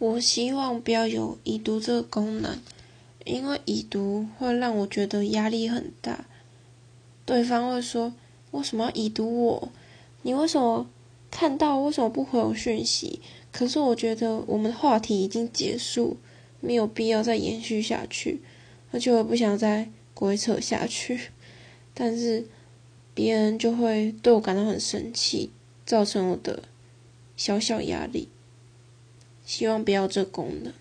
我希望不要有已读这个功能，因为已读会让我觉得压力很大。对方会说：“为什么要已读我？你为什么看到为什么不回我讯息？”可是我觉得我们的话题已经结束，没有必要再延续下去，而且我不想再鬼扯下去。但是别人就会对我感到很生气，造成我的小小压力。希望不要这功能。